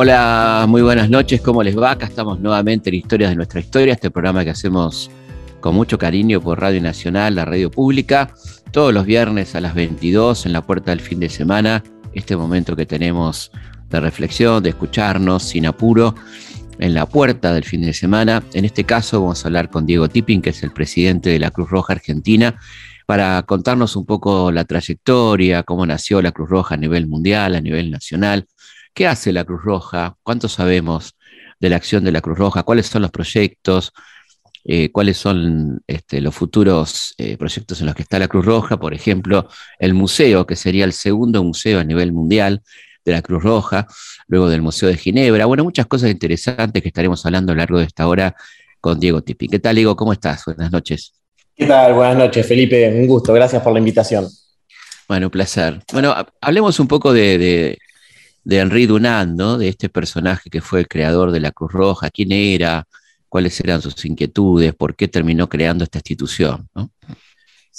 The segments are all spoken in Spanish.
Hola, muy buenas noches, ¿cómo les va? Acá estamos nuevamente en Historias de nuestra historia, este programa que hacemos con mucho cariño por Radio Nacional, la radio pública, todos los viernes a las 22 en la puerta del fin de semana, este momento que tenemos de reflexión, de escucharnos sin apuro en la puerta del fin de semana. En este caso vamos a hablar con Diego Tipping, que es el presidente de la Cruz Roja Argentina, para contarnos un poco la trayectoria, cómo nació la Cruz Roja a nivel mundial, a nivel nacional, ¿Qué hace la Cruz Roja? ¿Cuánto sabemos de la acción de la Cruz Roja? ¿Cuáles son los proyectos? Eh, ¿Cuáles son este, los futuros eh, proyectos en los que está la Cruz Roja? Por ejemplo, el museo, que sería el segundo museo a nivel mundial de la Cruz Roja, luego del Museo de Ginebra. Bueno, muchas cosas interesantes que estaremos hablando a lo largo de esta hora con Diego Tipi. ¿Qué tal, Diego? ¿Cómo estás? Buenas noches. ¿Qué tal? Buenas noches, Felipe. Un gusto. Gracias por la invitación. Bueno, un placer. Bueno, hablemos un poco de, de Henri Dunant, ¿no? de este personaje que fue el creador de la Cruz Roja, quién era, cuáles eran sus inquietudes, por qué terminó creando esta institución.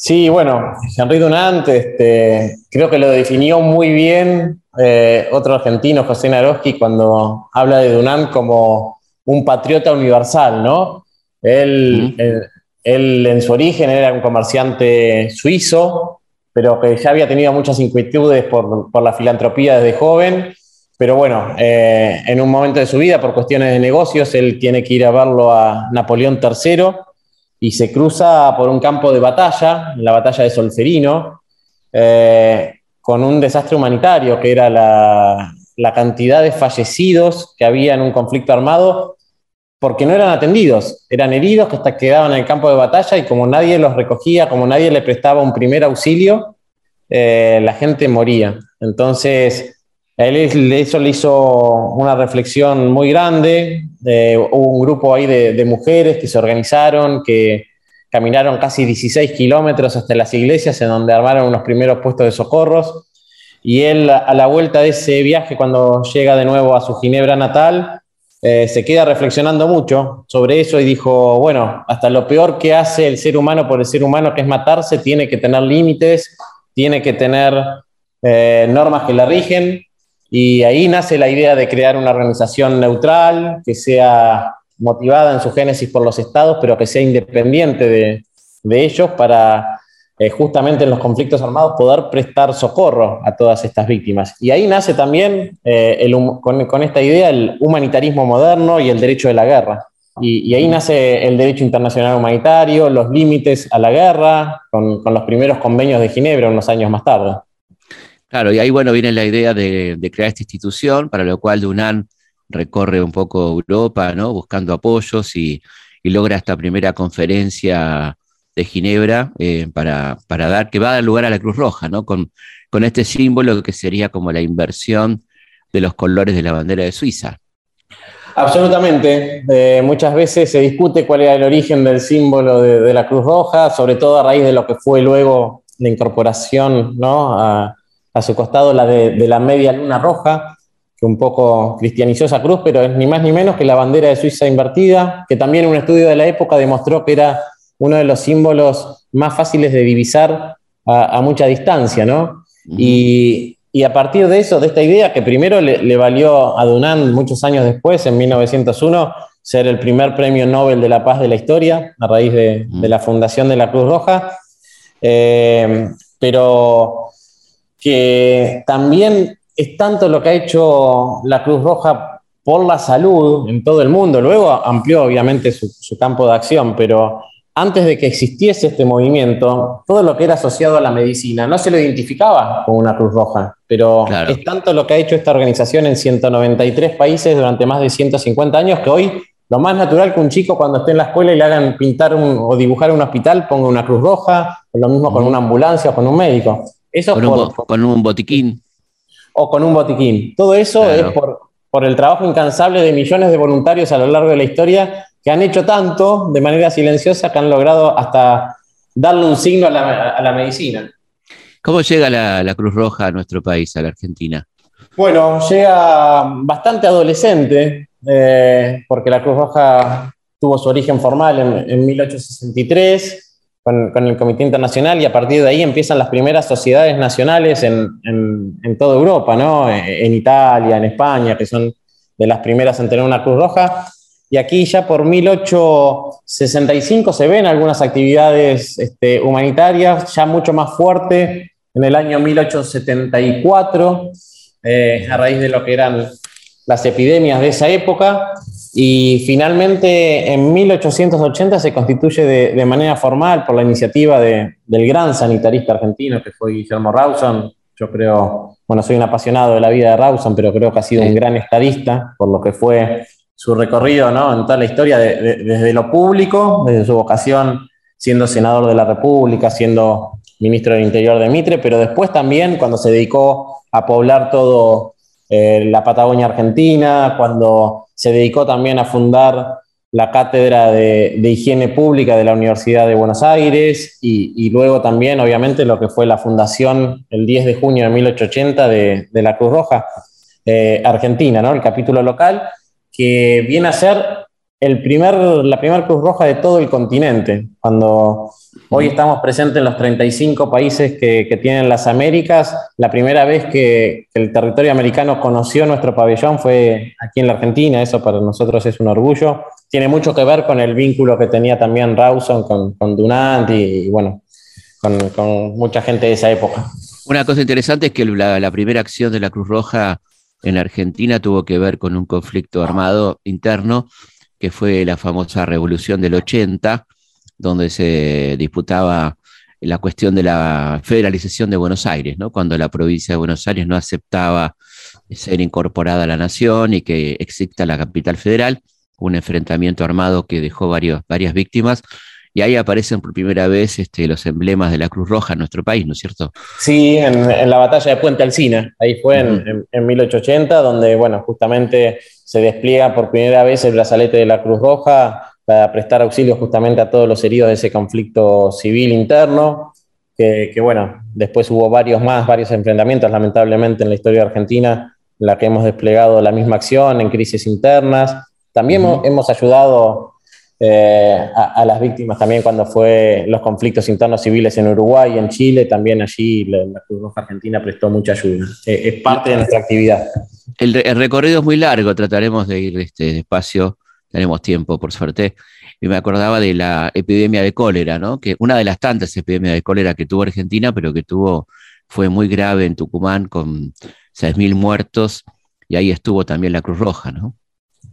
Sí, bueno, Henri Dunant este, creo que lo definió muy bien eh, otro argentino, José Naroski, cuando habla de Dunant como un patriota universal, ¿no? Él, él en su origen era un comerciante suizo, pero que ya había tenido muchas inquietudes por, por la filantropía desde joven pero bueno, eh, en un momento de su vida, por cuestiones de negocios, él tiene que ir a verlo a Napoleón III y se cruza por un campo de batalla, la batalla de Solferino, eh, con un desastre humanitario, que era la, la cantidad de fallecidos que había en un conflicto armado porque no eran atendidos, eran heridos que hasta quedaban en el campo de batalla y como nadie los recogía, como nadie le prestaba un primer auxilio, eh, la gente moría. Entonces, él eso le hizo una reflexión muy grande. hubo un grupo ahí de, mujeres que se organizaron, que caminaron casi 16 kilómetros hasta las iglesias en donde armaron unos primeros puestos de socorros. Y él, a la vuelta de ese viaje, cuando llega de nuevo a su Ginebra natal, eh, se queda reflexionando mucho sobre eso y dijo, bueno, hasta lo peor que hace el ser humano por el ser humano, que es matarse, tiene que tener límites, tiene que tener eh, normas que la rigen y ahí nace la idea de crear una organización neutral, que sea motivada en su génesis por los estados, pero que sea independiente de, ellos para eh, justamente en los conflictos armados poder prestar socorro a todas estas víctimas. Y ahí nace también eh, con, esta idea el humanitarismo moderno y el derecho de la guerra. Y, ahí nace el derecho internacional humanitario, los límites a la guerra, con, con los primeros convenios de Ginebra unos años más tarde. Claro, y ahí bueno viene la idea de, crear esta institución, para lo cual Dunan recorre un poco Europa, ¿no? Buscando apoyos y, logra esta primera conferencia de Ginebra eh, para, dar, que va a dar lugar a la Cruz Roja, ¿no? Con, este símbolo que sería como la inversión de los colores de la bandera de Suiza. Absolutamente. Eh, muchas veces se discute cuál era el origen del símbolo de, la Cruz Roja, sobre todo a raíz de lo que fue luego la incorporación ¿no? a, a su costado la de, la media luna roja, que un poco cristianizó esa cruz, pero es ni más ni menos que la bandera de Suiza invertida, que también un estudio de la época demostró que era uno de los símbolos más fáciles de divisar a, mucha distancia, ¿no? y, a partir de eso, de esta idea, que primero le, valió a Dunant muchos años después, en 1901, ser el primer premio Nobel de la Paz de la historia, a raíz de, la fundación de la Cruz Roja, eh, pero que también es tanto lo que ha hecho la Cruz Roja por la salud en todo el mundo. Luego amplió obviamente su, campo de acción, pero antes de que existiese este movimiento, todo lo que era asociado a la medicina no se lo identificaba como una Cruz Roja, pero es tanto lo que ha hecho esta organización en 193 países durante más de 150 años que hoy lo más natural que un chico cuando esté en la escuela y le hagan pintar o dibujar un hospital ponga una Cruz Roja, o lo mismo con una ambulancia o con un médico. Eso con, un, botiquín. O con un botiquín. Todo eso es por, el trabajo incansable de millones de voluntarios a lo largo de la historia que han hecho tanto de manera silenciosa que han logrado hasta darle un signo a la, medicina. ¿Cómo llega la, Cruz Roja a nuestro país, a la Argentina? Bueno, llega bastante adolescente, eh, porque la Cruz Roja tuvo su origen formal en, en 1863 con, el Comité Internacional y a partir de ahí empiezan las primeras sociedades nacionales en, en, toda Europa, ¿no? En Italia, en España, que son de las primeras en tener una Cruz Roja. Y aquí ya por 1865 se ven algunas actividades este, humanitarias, ya mucho más fuerte, en el año 1874, eh, a raíz de lo que eran las epidemias de esa época. Y finalmente en 1880 se constituye de, manera formal por la iniciativa del gran sanitarista argentino que fue Guillermo Rawson. Yo creo, bueno, soy un apasionado de la vida de Rawson, pero creo que ha sido un gran estadista por lo que fue su recorrido ¿no? en toda la historia, desde lo público, desde su vocación siendo senador de la República, siendo ministro del Interior de Mitre, pero después también cuando se dedicó a poblar todo eh, la Patagonia Argentina, cuando se dedicó también a fundar la cátedra de, higiene pública de la Universidad de Buenos Aires y, luego también, obviamente, lo que fue la fundación el 10 de junio de 1880 de, la Cruz Roja eh, Argentina, ¿no? el capítulo local, que viene a ser el primer, la primera Cruz Roja de todo el continente. Cuando hoy estamos presentes en los 35 países que, tienen las Américas, la primera vez que, el territorio americano conoció nuestro pabellón fue aquí en la Argentina, eso para nosotros es un orgullo. Tiene mucho que ver con el vínculo que tenía también Rawson con, Dunant y, bueno, con, mucha gente de esa época. Una cosa interesante es que la, la primera acción de la Cruz Roja en Argentina tuvo que ver con un conflicto armado interno que fue la famosa revolución del 80, donde se disputaba la cuestión de la federalización de Buenos Aires, ¿no? cuando la provincia de Buenos Aires no aceptaba ser incorporada a la nación y que exista la capital federal, un enfrentamiento armado que dejó varios, varias víctimas. Y ahí aparecen por primera vez este, los emblemas de la Cruz Roja en nuestro país, ¿no es cierto? Sí, en, la batalla de Puente Alsina, ahí fue en, en 1880, donde, bueno, justamente se despliega por primera vez el brazalete de la Cruz Roja para prestar auxilio justamente a todos los heridos de ese conflicto civil interno, que, bueno, después hubo varios más, varios enfrentamientos, lamentablemente, en la historia argentina, en la que hemos desplegado la misma acción en crisis internas. También hemos ayudado eh, a, las víctimas también cuando fue los conflictos internos civiles en Uruguay, en Chile, también allí la, Cruz Roja Argentina prestó mucha ayuda. Eh, es parte de nuestra actividad. El, recorrido es muy largo, trataremos de ir este, despacio, tenemos tiempo, por suerte. Y me acordaba de la epidemia de cólera, ¿no? Que una de las tantas epidemias de cólera que tuvo Argentina, pero que tuvo, fue muy grave en Tucumán con 6.000 muertos, y ahí estuvo también la Cruz Roja, ¿no?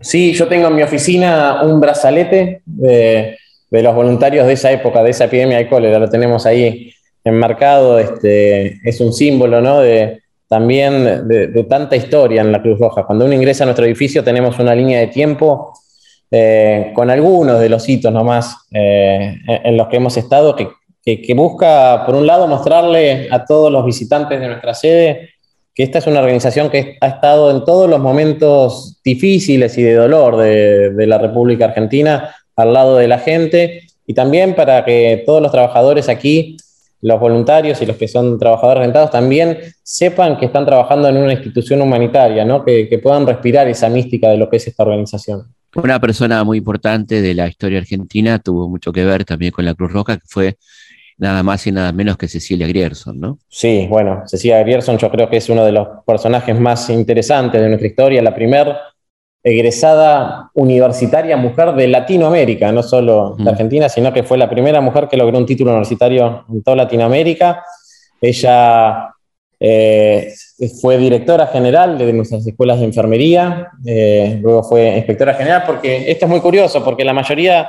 Sí, yo tengo en mi oficina un brazalete de, los voluntarios de esa época, de esa epidemia de cólera, lo tenemos ahí enmarcado, este, es un símbolo, ¿no? De, también de, tanta historia en la Cruz Roja. Cuando uno ingresa a nuestro edificio tenemos una línea de tiempo eh, con algunos de los hitos nomás eh, en los que hemos estado, que, busca, por un lado, mostrarle a todos los visitantes de nuestra sede que esta es una organización que ha estado en todos los momentos difíciles y de dolor de, de la República Argentina al lado de la gente y también para que todos los trabajadores aquí los voluntarios y los que son trabajadores rentados también sepan que están trabajando en una institución humanitaria, ¿no? que, puedan respirar esa mística de lo que es esta organización. Una persona muy importante de la historia argentina tuvo mucho que ver también con la Cruz Roja, que fue nada más y nada menos que Cecilia Grierson, ¿no? Sí, bueno, Cecilia Grierson yo creo que es uno de los personajes más interesantes de nuestra historia, la primera egresada universitaria mujer de Latinoamérica, no solo de Argentina, sino que fue la primera mujer que logró un título universitario en toda Latinoamérica. Ella eh, fue directora general de nuestras escuelas de enfermería, eh, luego fue inspectora general, porque esto es muy curioso, porque la mayoría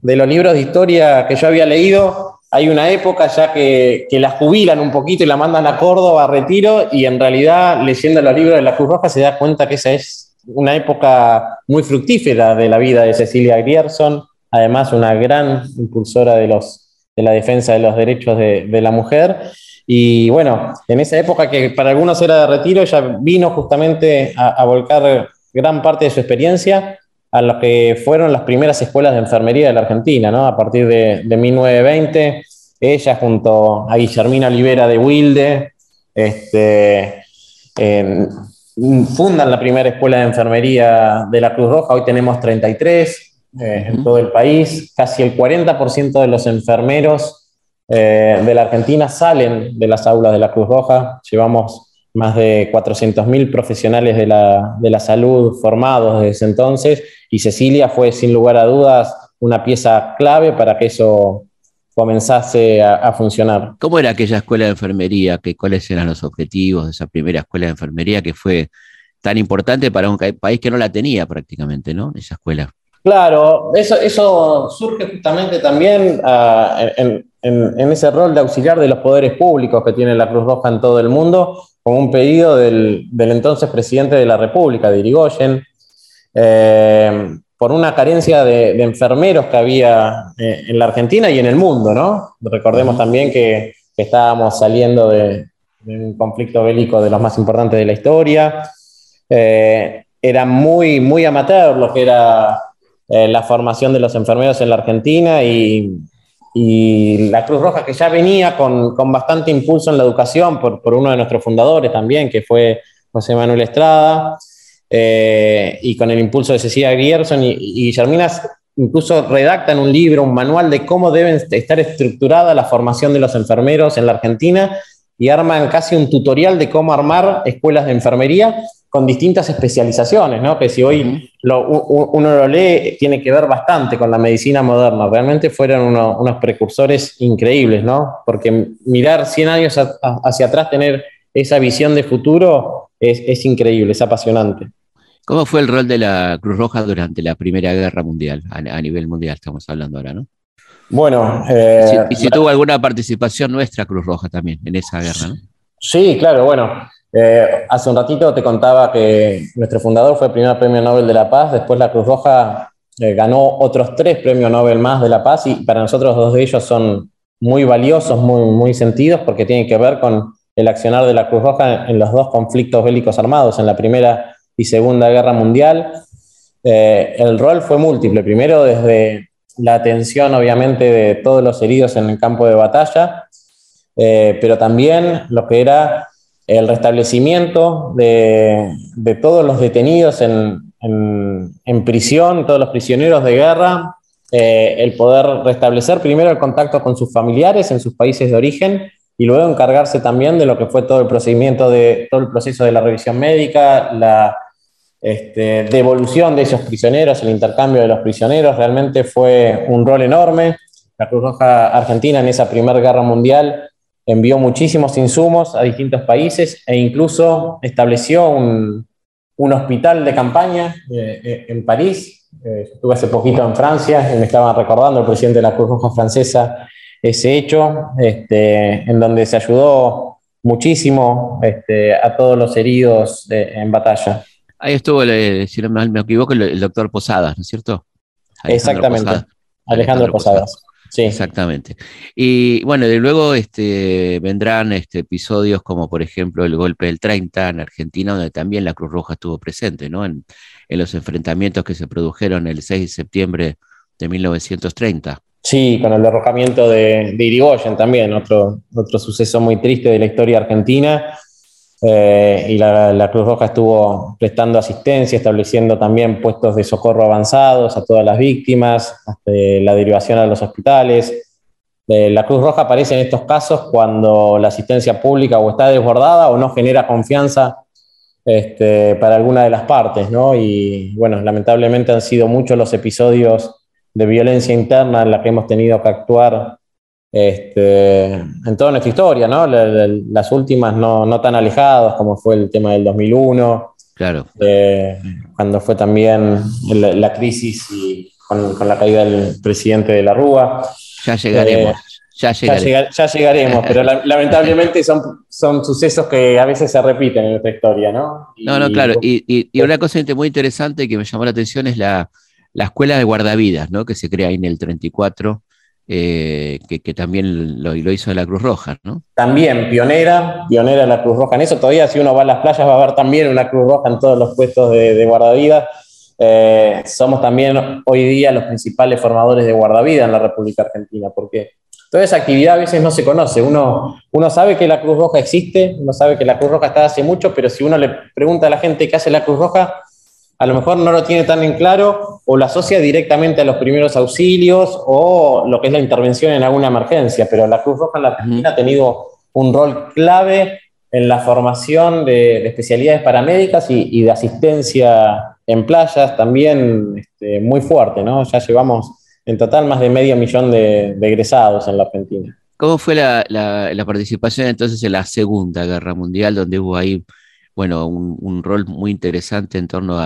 de los libros de historia que yo había leído, hay una época ya que, la jubilan un poquito y la mandan a Córdoba a retiro, y en realidad leyendo los libros de la Cruz Roja se da cuenta que esa es una época muy fructífera de la vida de Cecilia Grierson, además una gran impulsora de, los, de la defensa de los derechos de, la mujer. Y bueno, en esa época que para algunos era de retiro, ella vino justamente a, volcar gran parte de su experiencia a lo que fueron las primeras escuelas de enfermería de la Argentina, ¿no? A partir de, 1920, ella junto a Guillermina Olivera de Wilde, este, fundan la primera escuela de enfermería de la Cruz Roja, hoy tenemos 33, eh, en todo el país. Casi el 40% de los enfermeros eh, de la Argentina salen de las aulas de la Cruz Roja. Llevamos más de 400.000 profesionales de la, de la salud formados desde ese entonces y Cecilia fue sin lugar a dudas una pieza clave para que eso comenzase a, funcionar. ¿Cómo era aquella escuela de enfermería? ¿Qué, ¿Cuáles eran los objetivos de esa primera escuela de enfermería que fue tan importante para un país que no la tenía prácticamente, ¿no? Esa escuela. Claro, eso, eso surge justamente también ah, en, ese rol de auxiliar de los poderes públicos que tiene la Cruz Roja en todo el mundo, con un pedido del, entonces presidente de la República, de Irigoyen, eh, por una carencia de, enfermeros que había eh, en la Argentina y en el mundo, ¿no? Recordemos también que, estábamos saliendo de, un conflicto bélico de los más importantes de la historia. Eh, era muy, muy amateur lo que era eh, la formación de los enfermeros en la Argentina y, la Cruz Roja, que ya venía con, bastante impulso en la educación por, por, uno de nuestros fundadores también, que fue José Manuel Estrada. Eh, y con el impulso de Cecilia Gierson y, Guillermina incluso redactan un libro, un manual de cómo deben estar estructurada la formación de los enfermeros en la Argentina y arman casi un tutorial de cómo armar escuelas de enfermería con distintas especializaciones, ¿no? que si hoy uno lo lee tiene que ver bastante con la medicina moderna. Realmente fueron unos precursores increíbles, ¿no? porque mirar 100 años hacia atrás, tener esa visión de futuro es, es increíble, es apasionante. ¿Cómo fue el rol de la Cruz Roja durante la Primera Guerra Mundial, a, nivel mundial estamos hablando ahora, ¿no? Bueno, eh, y si tuvo alguna participación nuestra Cruz Roja también en esa guerra, ¿no? Sí, claro, bueno, eh, hace un ratito te contaba que nuestro fundador fue el primer premio Nobel de la Paz, después la Cruz Roja eh, ganó otros tres premios Nobel más de la Paz y para nosotros dos de ellos son muy valiosos, muy, muy sentidos porque tienen que ver con el accionar de la Cruz Roja en los dos conflictos bélicos armados, en la primera y Segunda Guerra Mundial. Eh, el rol fue múltiple. Primero, desde la atención, obviamente, de todos los heridos en el campo de batalla, pero también lo que era el restablecimiento de, todos los detenidos en, prisión, todos los prisioneros de guerra, eh, el poder restablecer primero el contacto con sus familiares en sus países de origen y luego encargarse también de lo que fue todo el procedimiento de todo el proceso de la revisión médica, la este, devolución de esos prisioneros, el intercambio de los prisioneros, realmente fue un rol enorme. La Cruz Roja Argentina en esa Primera Guerra Mundial envió muchísimos insumos a distintos países e incluso estableció un, un hospital de campaña eh, eh, en París. Eh, estuve hace poquito en Francia y me estaban recordando el presidente de la Cruz Roja Francesa ese hecho, este, en donde se ayudó muchísimo este, a todos los heridos en batalla. Ahí estuvo, si no me equivoco, el, doctor Posadas, ¿no es cierto? Exactamente, Alejandro, Posadas. Sí. Exactamente. Y bueno, de luego este, vendrán este, episodios como por ejemplo el golpe del 30 en Argentina, donde también la Cruz Roja estuvo presente, ¿no? En, en los enfrentamientos que se produjeron el 6 de septiembre de 1930. Sí, con el derrocamiento de, de Irigoyen también, otro, otro suceso muy triste de la historia argentina. Eh, y la, Cruz Roja estuvo prestando asistencia, estableciendo también puestos de socorro avanzados a todas las víctimas, la derivación a los hospitales. Eh, la Cruz Roja aparece en estos casos cuando la asistencia pública está desbordada o no genera confianza este, para alguna de las partes, ¿no? Y bueno, lamentablemente han sido muchos los episodios de violencia interna en la que hemos tenido que actuar este, en toda nuestra historia, ¿no? las últimas no, no, tan alejadas, como fue el tema del 2001. Claro. Eh, cuando fue también la, crisis y con, con, la caída del presidente de la Rúa. Ya llegaremos. Eh, ya, llegaremos. Ya, llegaremos, pero lamentablemente son, son sucesos que a veces se repiten en nuestra historia, ¿no? no, no, claro. Y, y, y, una cosa muy interesante que me llamó la atención es la, la escuela de guardavidas, ¿no? Que se crea ahí en el 34 eh, que, también lo, hizo la Cruz Roja, ¿no? También, pionera, pionera la Cruz Roja en eso. Todavía si uno va a las playas va a ver también una Cruz Roja en todos los puestos de, guardavidas. Eh, somos también hoy día los principales formadores de guardavidas en la República Argentina, porque toda esa actividad a veces no se conoce. Uno, uno sabe que la Cruz Roja existe, uno sabe que la Cruz Roja está hace mucho, pero si uno le pregunta a la gente qué hace la Cruz Roja, a lo mejor no lo tiene tan en claro o lo asocia directamente a los primeros auxilios o lo que es la intervención en alguna emergencia, pero la Cruz Roja en la Argentina ha tenido un rol clave en la formación de, especialidades paramédicas y, de asistencia en playas también este, muy fuerte, ¿no? Ya llevamos en total más de medio millón de, egresados en la Argentina. ¿Cómo fue la, participación entonces en la Segunda Guerra Mundial, donde hubo ahí, bueno, un, rol muy interesante en torno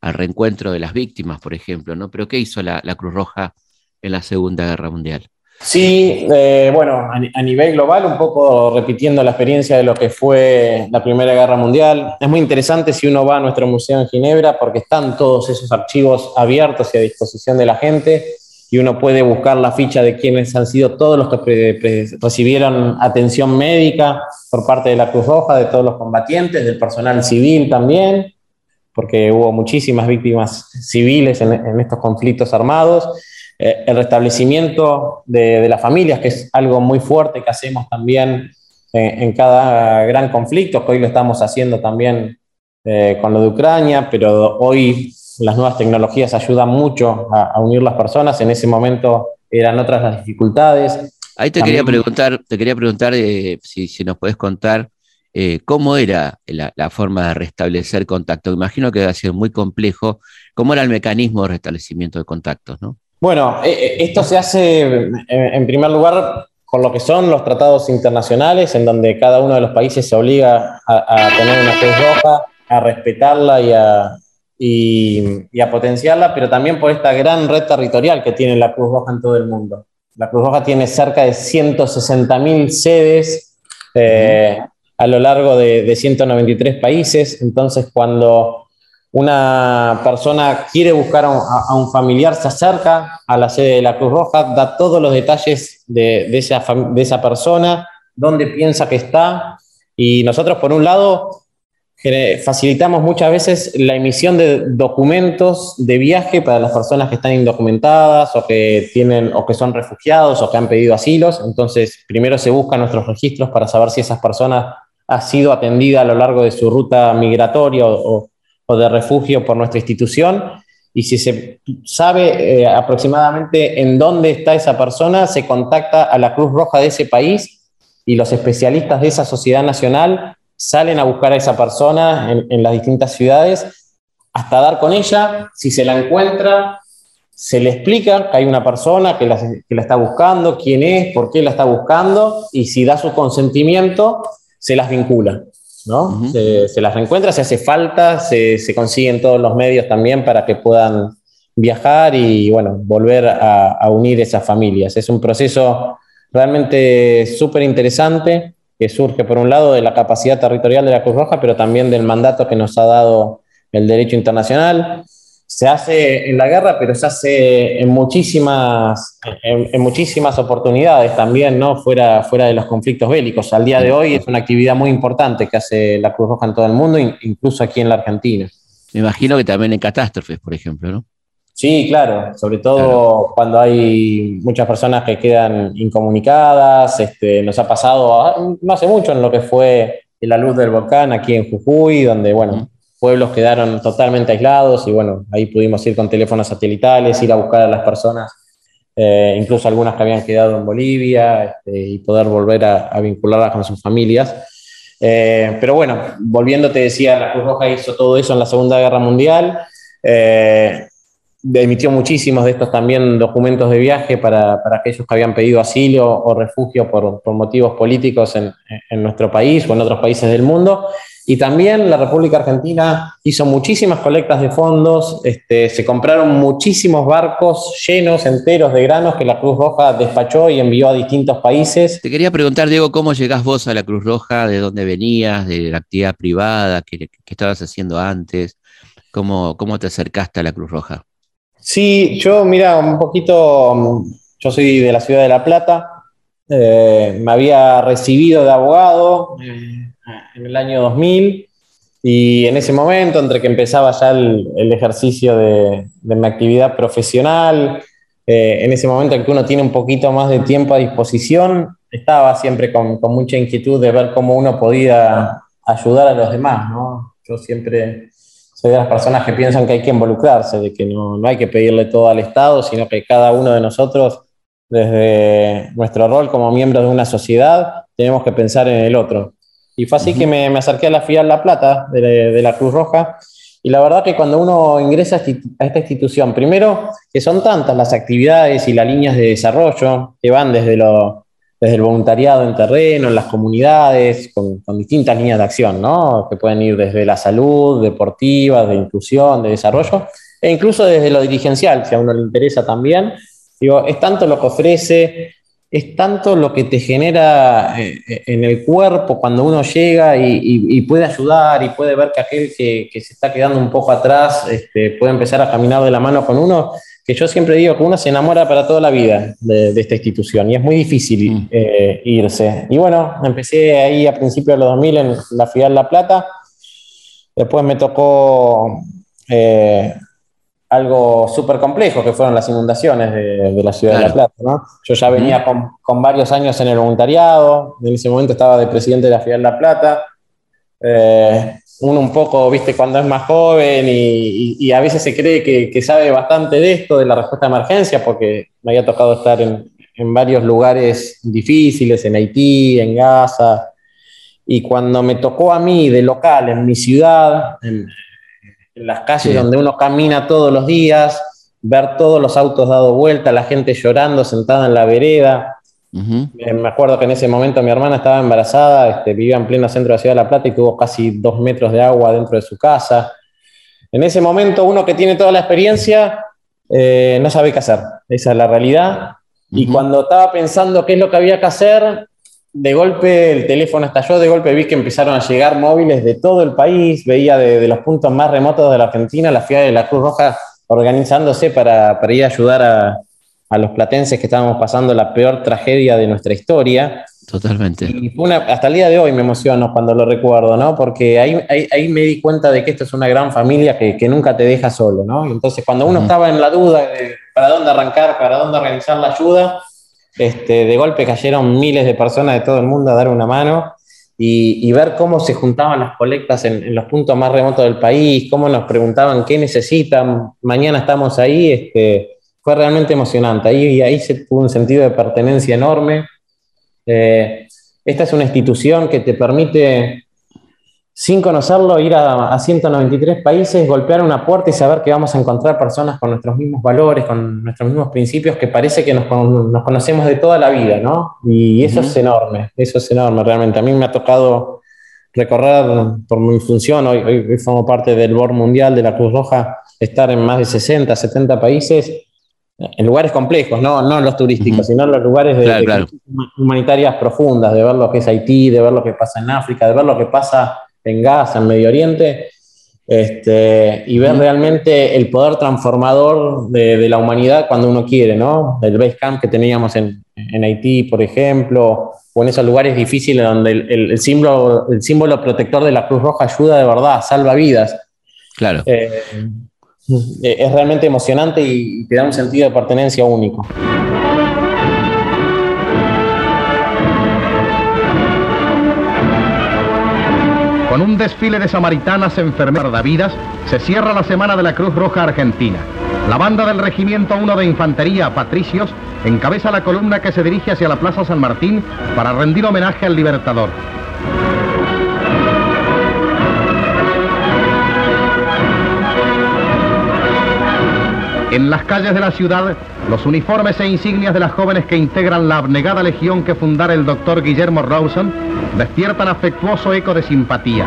al reencuentro de las víctimas, por ejemplo, ¿no? Pero ¿qué hizo la Cruz Roja en la Segunda Guerra Mundial? Sí, eh, bueno, a, nivel global, un poco repitiendo la experiencia de lo que fue la Primera Guerra Mundial, es muy interesante si uno va a nuestro museo en Ginebra porque están todos esos archivos abiertos y a disposición de la gente y uno puede buscar la ficha de quienes han sido todos los que recibieron atención médica por parte de la Cruz Roja, de todos los combatientes, del personal civil también, porque hubo muchísimas víctimas civiles en estos conflictos armados. Eh, el restablecimiento de, las familias, que es algo muy fuerte que hacemos también en, cada gran conflicto, que hoy lo estamos haciendo también eh, con lo de Ucrania, pero hoy las nuevas tecnologías ayudan mucho a, unir las personas, en ese momento eran otras las dificultades. Ahí te quería preguntar, te quería preguntar eh, si, nos puedes contar cómo era la, la, forma de restablecer contacto. Imagino que ha sido muy complejo. ¿Cómo era el mecanismo de restablecimiento de contactos? ¿no? Bueno, eh, eh, esto se hace en primer lugar con lo que son los tratados internacionales, en donde cada uno de los países se obliga a, tener una Cruz Roja, a respetarla y a, y, a potenciarla, pero también por esta gran red territorial que tiene la Cruz Roja en todo el mundo. La Cruz Roja tiene cerca de 160.000 sedes eh, a lo largo de, de 193 países, entonces cuando una persona quiere buscar a un, familiar, se acerca a la sede de la Cruz Roja, da todos los detalles de, esa, de esa persona, dónde piensa que está, y nosotros, por un lado, facilitamos muchas veces la emisión de documentos de viaje para las personas que están indocumentadas o que tienen o que son refugiados o que han pedido asilos. Entonces, primero se buscan nuestros registros para saber si esas personas ha sido atendida a lo largo de su ruta migratoria o, o de refugio por nuestra institución. Y si se sabe eh, aproximadamente en dónde está esa persona, se contacta a la Cruz Roja de ese país y los especialistas de esa sociedad nacional salen a buscar a esa persona en, las distintas ciudades hasta dar con ella. Si se la encuentra, se le explica que hay una persona que la, que la, está buscando, quién es, por qué la está buscando, y si da su consentimiento, se las vincula se, las reencuentra, se hace falta, se, consiguen todos los medios también para que puedan viajar y, bueno, volver a, unir esas familias. Es un proceso realmente súper interesante que surge, por un lado, de la capacidad territorial de la Cruz Roja, pero también del mandato que nos ha dado el derecho internacional se hace en la guerra, pero se hace en muchísimas, en, muchísimas oportunidades también, ¿no? Fuera, fuera de los conflictos bélicos. Al día de hoy es una actividad muy importante que hace la Cruz Roja en todo el mundo, incluso aquí en la Argentina. Me imagino que también en catástrofes, por ejemplo, ¿no? Sí, claro, sobre todo cuando hay muchas personas que quedan incomunicadas. Este, nos ha pasado ah, no hace mucho en lo que fue la luz del volcán aquí en Jujuy, donde, bueno, pueblos quedaron totalmente aislados y bueno, ahí pudimos ir con teléfonos satelitales, ir a buscar a las personas, eh, incluso algunas que habían quedado en Bolivia este, y poder volver a, vincularlas con sus familias. Eh, pero bueno, volviendo te decía, la Cruz Roja hizo todo eso en la Segunda Guerra Mundial. Eh, emitió muchísimos de estos también documentos de viaje para, para aquellos que habían pedido asilo o refugio por, por motivos políticos en, en, nuestro país o en otros países del mundo. Y también la República Argentina hizo muchísimas colectas de fondos, este, se compraron muchísimos barcos llenos, enteros de granos que la Cruz Roja despachó y envió a distintos países. Te quería preguntar, Diego, ¿cómo llegás vos a la Cruz Roja? ¿De dónde venías? ¿De la actividad privada? ¿Qué, estabas haciendo antes? ¿Cómo, ¿Cómo te acercaste a la Cruz Roja? Sí, yo, mira, un poquito, yo soy de la ciudad de La Plata, eh, me había recibido de abogado. Eh, en el año 2000 y en ese momento, entre que empezaba ya el, ejercicio de, mi actividad profesional, eh, en ese momento en que uno tiene un poquito más de tiempo a disposición, estaba siempre con, con, mucha inquietud de ver cómo uno podía ayudar a los demás. ¿no? Yo siempre, soy de las personas que piensan que hay que involucrarse, de que no, no hay que pedirle todo al Estado, sino que cada uno de nosotros, desde nuestro rol como miembros de una sociedad, tenemos que pensar en el otro. Y fue así que me, acerqué a la FIAL La Plata de, la Cruz Roja. Y la verdad que cuando uno ingresa a esta institución, primero que son tantas las actividades y las líneas de desarrollo que van desde, lo, desde el voluntariado en terreno, en las comunidades, con, distintas líneas de acción, ¿no? que pueden ir desde la salud, deportiva, de inclusión, de desarrollo, e incluso desde lo dirigencial, si a uno le interesa también. Digo, es tanto lo que ofrece es tanto lo que te genera eh, eh, en el cuerpo cuando uno llega y, puede ayudar y puede ver que aquel que, se está quedando un poco atrás este, puede empezar a caminar de la mano con uno, que yo siempre digo que uno se enamora para toda la vida de, esta institución y es muy difícil mm. eh, irse. Y bueno, empecé ahí a principios de los 2000 en la Fidel La Plata, después me tocó algo súper complejo, que fueron las inundaciones de, la ciudad de La Plata. ¿no? Yo ya venía con, varios años en el voluntariado, en ese momento estaba de presidente de la ciudad de La Plata. Eh, uno un poco, viste, cuando es más joven y, a veces se cree que, sabe bastante de esto, de la respuesta de emergencia, porque me había tocado estar en, en varios lugares difíciles, en Haití, en Gaza. Y cuando me tocó a mí de local en mi ciudad, en, en las calles donde uno camina todos los días, ver todos los autos dado vuelta, la gente llorando sentada en la vereda. Eh, me acuerdo que en ese momento mi hermana estaba embarazada, este, vivía en pleno centro de la ciudad de La Plata y tuvo casi dos metros de agua dentro de su casa. En ese momento uno que tiene toda la experiencia eh, no sabe qué hacer, esa es la realidad. Y cuando estaba pensando qué es lo que había que hacer, de golpe el teléfono estalló, de golpe vi que empezaron a llegar móviles de todo el país, veía de, los puntos más remotos de la Argentina la FIA de la Cruz Roja organizándose para, ir a ayudar a, los platenses que estábamos pasando la peor tragedia de nuestra historia. Totalmente. Y hasta el día de hoy me emociono cuando lo recuerdo, ¿no? Porque ahí, ahí, me di cuenta de que esto es una gran familia que, nunca te deja solo, ¿no? Entonces, cuando uno estaba en la duda de para dónde arrancar, para dónde organizar la ayuda, este, de golpe cayeron miles de personas de todo el mundo a dar una mano y, ver cómo se juntaban las colectas en, los puntos más remotos del país, cómo nos preguntaban qué necesitan, mañana estamos ahí, este, fue realmente emocionante. Ahí, ahí se tuvo un sentido de pertenencia enorme. Eh, esta es una institución que te permite sin conocerlo, ir a, 193 países, golpear una puerta y saber que vamos a encontrar personas con nuestros mismos valores, con nuestros mismos principios, que parece que nos, conocemos de toda la vida, ¿no? Y eso es enorme, eso es enorme realmente. A mí me ha tocado recorrer por mi función, hoy, hoy, formo parte del Board Mundial de la Cruz Roja, estar en más de 60, 70 países, en lugares complejos, no, no los turísticos, sino en los lugares de, humanitarias profundas, de ver lo que es Haití, de ver lo que pasa en África, de ver lo que pasa en Gaza, en Medio Oriente, este, y ver realmente el poder transformador de, la humanidad cuando uno quiere, ¿no? El base camp que teníamos en, Haití, por ejemplo, o en esos lugares difíciles donde el, símbolo, el símbolo protector de la Cruz Roja ayuda de verdad, salva vidas. Claro. Eh, es realmente emocionante y te da un sentido de pertenencia único. Con un desfile de samaritanas enfermeras vidas, se cierra la Semana de la Cruz Roja Argentina. La banda del Regimiento 1 de Infantería, Patricios, encabeza la columna que se dirige hacia la Plaza San Martín para rendir homenaje al Libertador. En las calles de la ciudad, los uniformes e insignias de las jóvenes que integran la abnegada legión que fundara el doctor Guillermo Rawson despiertan afectuoso eco de simpatía.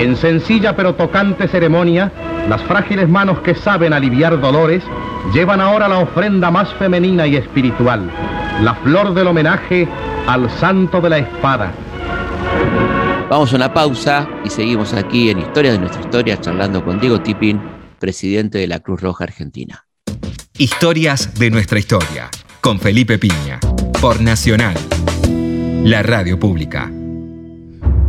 En sencilla pero tocante ceremonia, las frágiles manos que saben aliviar dolores llevan ahora la ofrenda más femenina y espiritual, la flor del homenaje al santo de la espada. Vamos a una pausa y seguimos aquí en Historia de nuestra historia charlando con Diego Tipin, presidente de la Cruz Roja Argentina. Historias de nuestra historia, con Felipe Piña, por Nacional, la radio pública.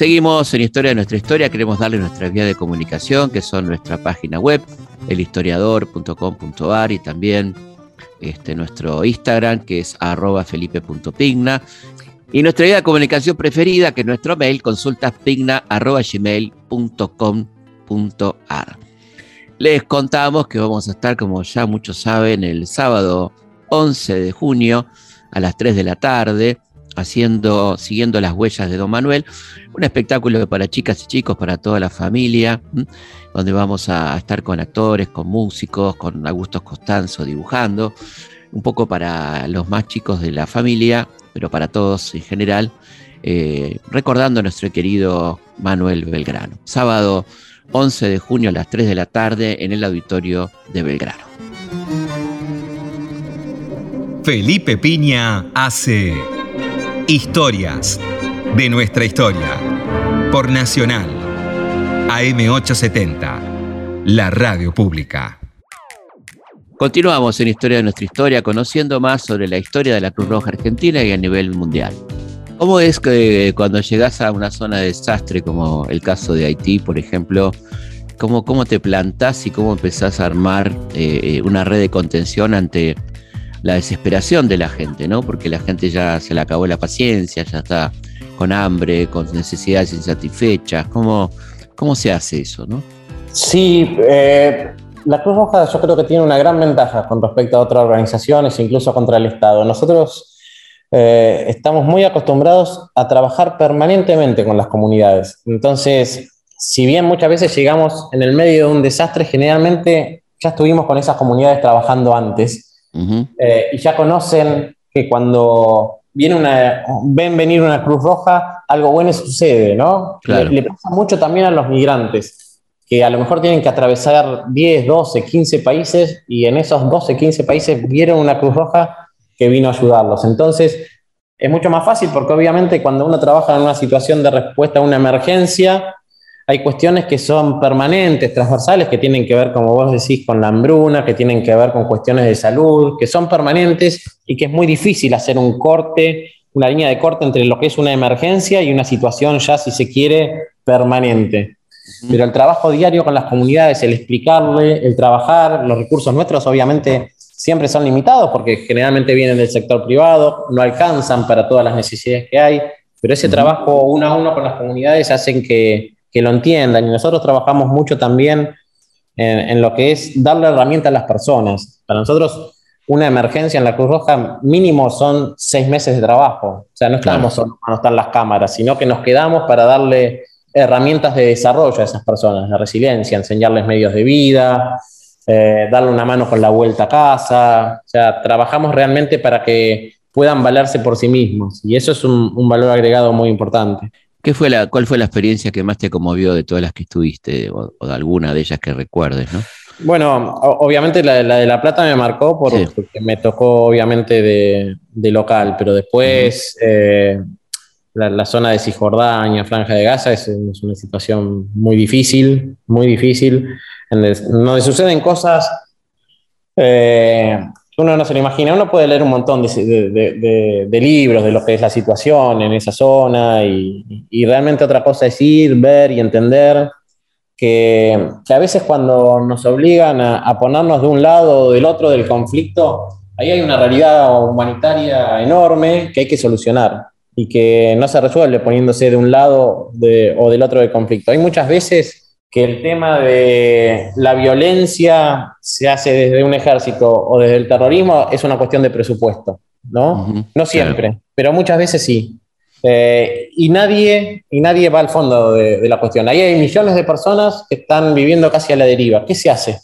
Seguimos en Historia de nuestra historia, queremos darle nuestra vía de comunicación, que son nuestra página web, elhistoriador.com.ar y también este, nuestro Instagram, que es felipe.pigna. Y nuestra vía de comunicación preferida, que es nuestro mail, consultaspigna.gmail.com.ar. Les contamos que vamos a estar, como ya muchos saben, el sábado 11 de junio a las 3 de la tarde haciendo, siguiendo las huellas de Don Manuel, un espectáculo para chicas y chicos, para toda la familia, donde vamos a estar con actores, con músicos, con Augusto Costanzo dibujando, un poco para los más chicos de la familia, pero para todos en general, eh, recordando a nuestro querido Manuel Belgrano. Sábado 11 de junio a las 3 de la tarde en el auditorio de Belgrano. Felipe Piña hace Historias de nuestra historia. Por Nacional. AM870. La radio pública. Continuamos en Historia de nuestra historia, conociendo más sobre la historia de la Cruz Roja Argentina y a nivel mundial. ¿Cómo es que cuando llegas a una zona de desastre, como el caso de Haití, por ejemplo, cómo, cómo te plantás y cómo empezás a armar eh, una red de contención ante la desesperación de la gente, ¿no? Porque la gente ya se le acabó la paciencia, ya está con hambre, con necesidades insatisfechas. ¿Cómo, cómo se hace eso, no? Sí, eh, la Cruz Roja yo creo que tiene una gran ventaja con respecto a otras organizaciones, incluso contra el Estado. Nosotros eh, estamos muy acostumbrados a trabajar permanentemente con las comunidades. Entonces, si bien muchas veces llegamos en el medio de un desastre, generalmente ya estuvimos con esas comunidades trabajando antes eh, y ya conocen que cuando viene una, ven venir una Cruz Roja, algo bueno sucede, ¿no? Le, pasa mucho también a los migrantes, que a lo mejor tienen que atravesar 10, 12, 15 países y en esos 12, 15 países vieron una Cruz Roja que vino a ayudarlos. Entonces, es mucho más fácil porque obviamente cuando uno trabaja en una situación de respuesta a una emergencia, hay cuestiones que son permanentes, transversales, que tienen que ver, como vos decís, con la hambruna, que tienen que ver con cuestiones de salud, que son permanentes y que es muy difícil hacer un corte, una línea de corte entre lo que es una emergencia y una situación ya, si se quiere, permanente. Pero el trabajo diario con las comunidades, el explicarle, el trabajar, los recursos nuestros obviamente siempre son limitados porque generalmente vienen del sector privado, no alcanzan para todas las necesidades que hay, pero ese trabajo uno a uno con las comunidades hacen que, que lo entiendan. Y nosotros trabajamos mucho también en, lo que es darle herramienta a las personas. Para nosotros, una emergencia en la Cruz Roja mínimo son seis meses de trabajo. O sea, no estamos solo cuando están las cámaras, sino que nos quedamos para darle herramientas de desarrollo a esas personas, de resiliencia, enseñarles medios de vida, eh, darle una mano con la vuelta a casa. O sea, trabajamos realmente para que puedan valerse por sí mismos. Y eso es un valor agregado muy importante. ¿Qué fue la, ¿Cuál fue la experiencia que más te conmovió de todas las que estuviste, o, de alguna de ellas que recuerdes? ¿no? Bueno, obviamente la, de La Plata me marcó porque me tocó obviamente de, local, pero después eh, la, zona de Cisjordania, Franja de Gaza, es, una situación muy difícil, muy difícil, en donde suceden cosas eh, uno no se lo imagina. Uno puede leer un montón de, libros de lo que es la situación en esa zona y, realmente otra cosa es ir, ver y entender que, a veces cuando nos obligan a, ponernos de un lado o del otro del conflicto, ahí hay una realidad humanitaria enorme que hay que solucionar y que no se resuelve poniéndose de un lado o del otro del conflicto. Hay muchas veces que el tema de la violencia se hace desde un ejército o desde el terrorismo es una cuestión de presupuesto, ¿no? no siempre, pero muchas veces sí. Eh, y, nadie, y nadie va al fondo de, la cuestión. Ahí hay millones de personas que están viviendo casi a la deriva. ¿Qué se hace?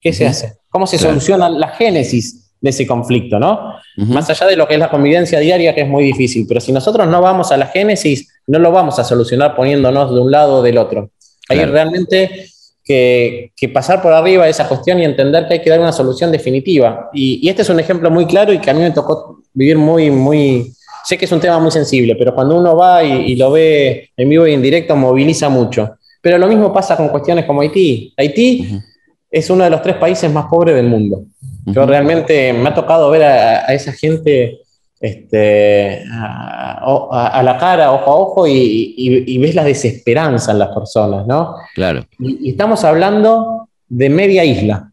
¿Qué se hace? ¿Cómo se soluciona la génesis de ese conflicto, ¿no? Más allá de lo que es la convivencia diaria, que es muy difícil, pero si nosotros no vamos a la génesis, no lo vamos a solucionar poniéndonos de un lado o del otro. Hay realmente que, pasar por arriba de esa cuestión y entender que hay que dar una solución definitiva. Y, este es un ejemplo muy claro y que a mí me tocó vivir muy, muy... Sé que es un tema muy sensible, pero cuando uno va y, lo ve en vivo y en directo, moviliza mucho. Pero lo mismo pasa con cuestiones como Haití. Haití es uno de los tres países más pobres del mundo. Yo realmente me ha tocado ver a, esa gente este, a, la cara, ojo a ojo, y, ves la desesperanza en las personas, ¿no? Claro. Y, estamos hablando de media isla,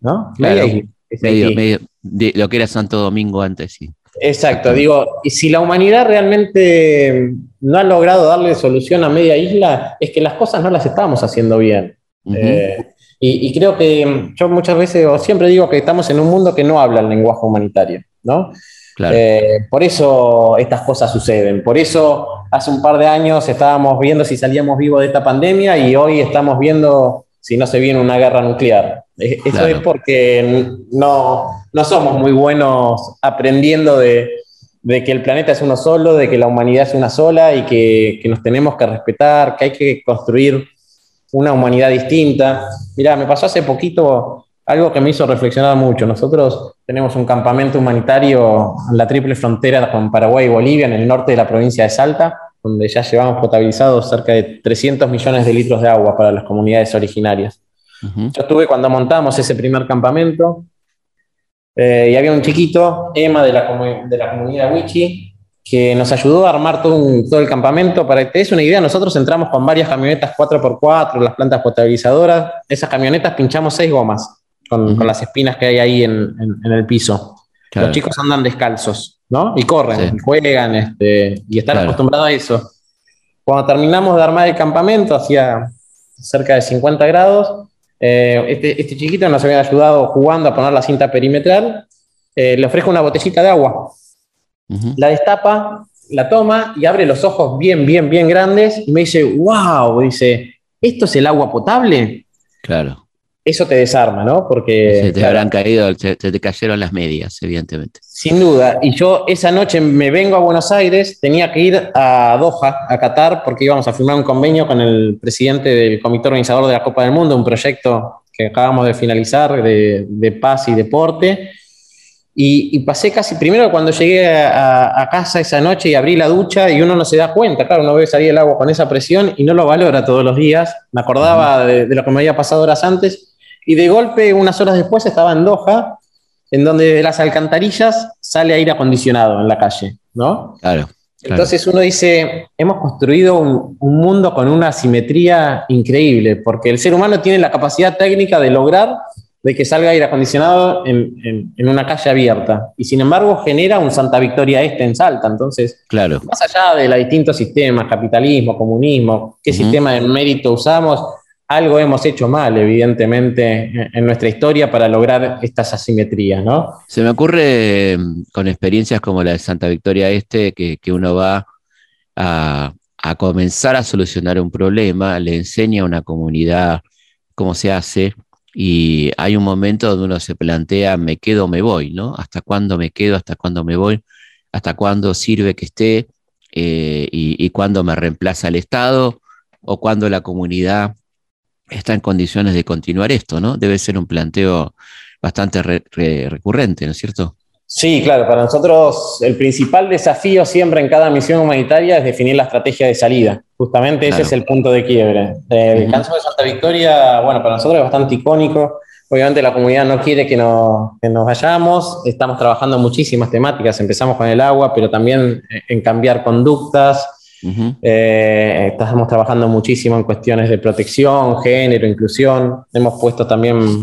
¿no? Media isla. Medio, de lo que era Santo Domingo antes, sí. Exacto, digo, y si la humanidad realmente no ha logrado darle solución a media isla, es que las cosas no las estamos haciendo bien. Y, creo que yo muchas veces, o siempre digo que estamos en un mundo que no habla el lenguaje humanitario, ¿no? Eh, por eso estas cosas suceden. Por eso hace un par de años estábamos viendo si salíamos vivos de esta pandemia y hoy estamos viendo si no se viene una guerra nuclear. Eso es porque no, no somos muy buenos aprendiendo de, que el planeta es uno solo, de que la humanidad es una sola y que, que nos tenemos que respetar, que hay que construir una humanidad distinta. Mira, me pasó hace poquito algo que me hizo reflexionar mucho. Nosotros tenemos un campamento humanitario en la triple frontera con Paraguay y Bolivia, en el norte de la provincia de Salta, donde ya llevamos potabilizados cerca de 300 millones de litros de agua para las comunidades originarias. Yo estuve cuando montamos ese primer campamento eh, y había un chiquito, Emma, de la, de la comunidad Wichi, que nos ayudó a armar todo, el campamento. Para que te des una idea, nosotros entramos con varias camionetas 4x4, las plantas potabilizadoras. Esas camionetas pinchamos seis gomas con, las espinas que hay ahí en, el piso. Los chicos andan descalzos, ¿no? Y corren, y juegan, este, y están acostumbrados a eso. Cuando terminamos de armar el campamento, hacía cerca de 50 grados, eh, este, este, chiquito nos había ayudado jugando a poner la cinta perimetral. Eh, le ofrezco una botellita de agua la destapa, la toma y abre los ojos bien, bien, bien grandes y me dice, wow, dice, ¿esto es el agua potable? Claro. Eso te desarma, ¿no? Porque... Se te habrán caído, se, te cayeron las medias, evidentemente. Sin duda. Y yo esa noche me vengo a Buenos Aires, tenía que ir a Doha, a Qatar, porque íbamos a firmar un convenio con el presidente del comité organizador de la Copa del Mundo, un proyecto que acabamos de finalizar de, de paz y deporte y, pasé casi, primero cuando llegué a, casa esa noche y abrí la ducha y uno no se da cuenta, claro, uno ve salir el agua con esa presión y no lo valora todos los días. Me acordaba de, lo que me había pasado horas antes y de golpe, unas horas después, estaba en Doha, en donde de las alcantarillas sale aire acondicionado en la calle, ¿no? Claro. Entonces uno dice, hemos construido un, un, mundo con una simetría increíble, porque el ser humano tiene la capacidad técnica de lograr de que salga aire acondicionado en, una calle abierta. Y sin embargo genera un Santa Victoria Este en Salta. Entonces, claro. más allá de los distintos sistemas, capitalismo, comunismo, qué sistema de mérito usamos, algo hemos hecho mal, evidentemente, en nuestra historia para lograr estas asimetrías, ¿no? Se me ocurre mm, con experiencias como la de Santa Victoria Este, que, uno va a, a comenzar a solucionar un problema, le enseña a una comunidad cómo se hace, y hay un momento donde uno se plantea, me quedo o me voy, ¿no? ¿Hasta cuándo me quedo? ¿Hasta cuándo me voy? ¿Hasta cuándo sirve que esté? Eh, y, cuándo me reemplaza el Estado? ¿O cuándo la comunidad está en condiciones de continuar esto, ¿no? Debe ser un planteo bastante recurrente, ¿no es cierto? Sí, claro, para nosotros el principal desafío siempre en cada misión humanitaria es definir la estrategia de salida. Justamente ese es el punto de quiebre. El descanso de Santa Victoria, bueno, para nosotros es bastante icónico. Obviamente la comunidad no quiere que, nos vayamos. Estamos trabajando muchísimas temáticas. Empezamos con el agua, pero también en cambiar conductas. Eh, estamos trabajando muchísimo en cuestiones de protección, género, inclusión. Hemos puesto también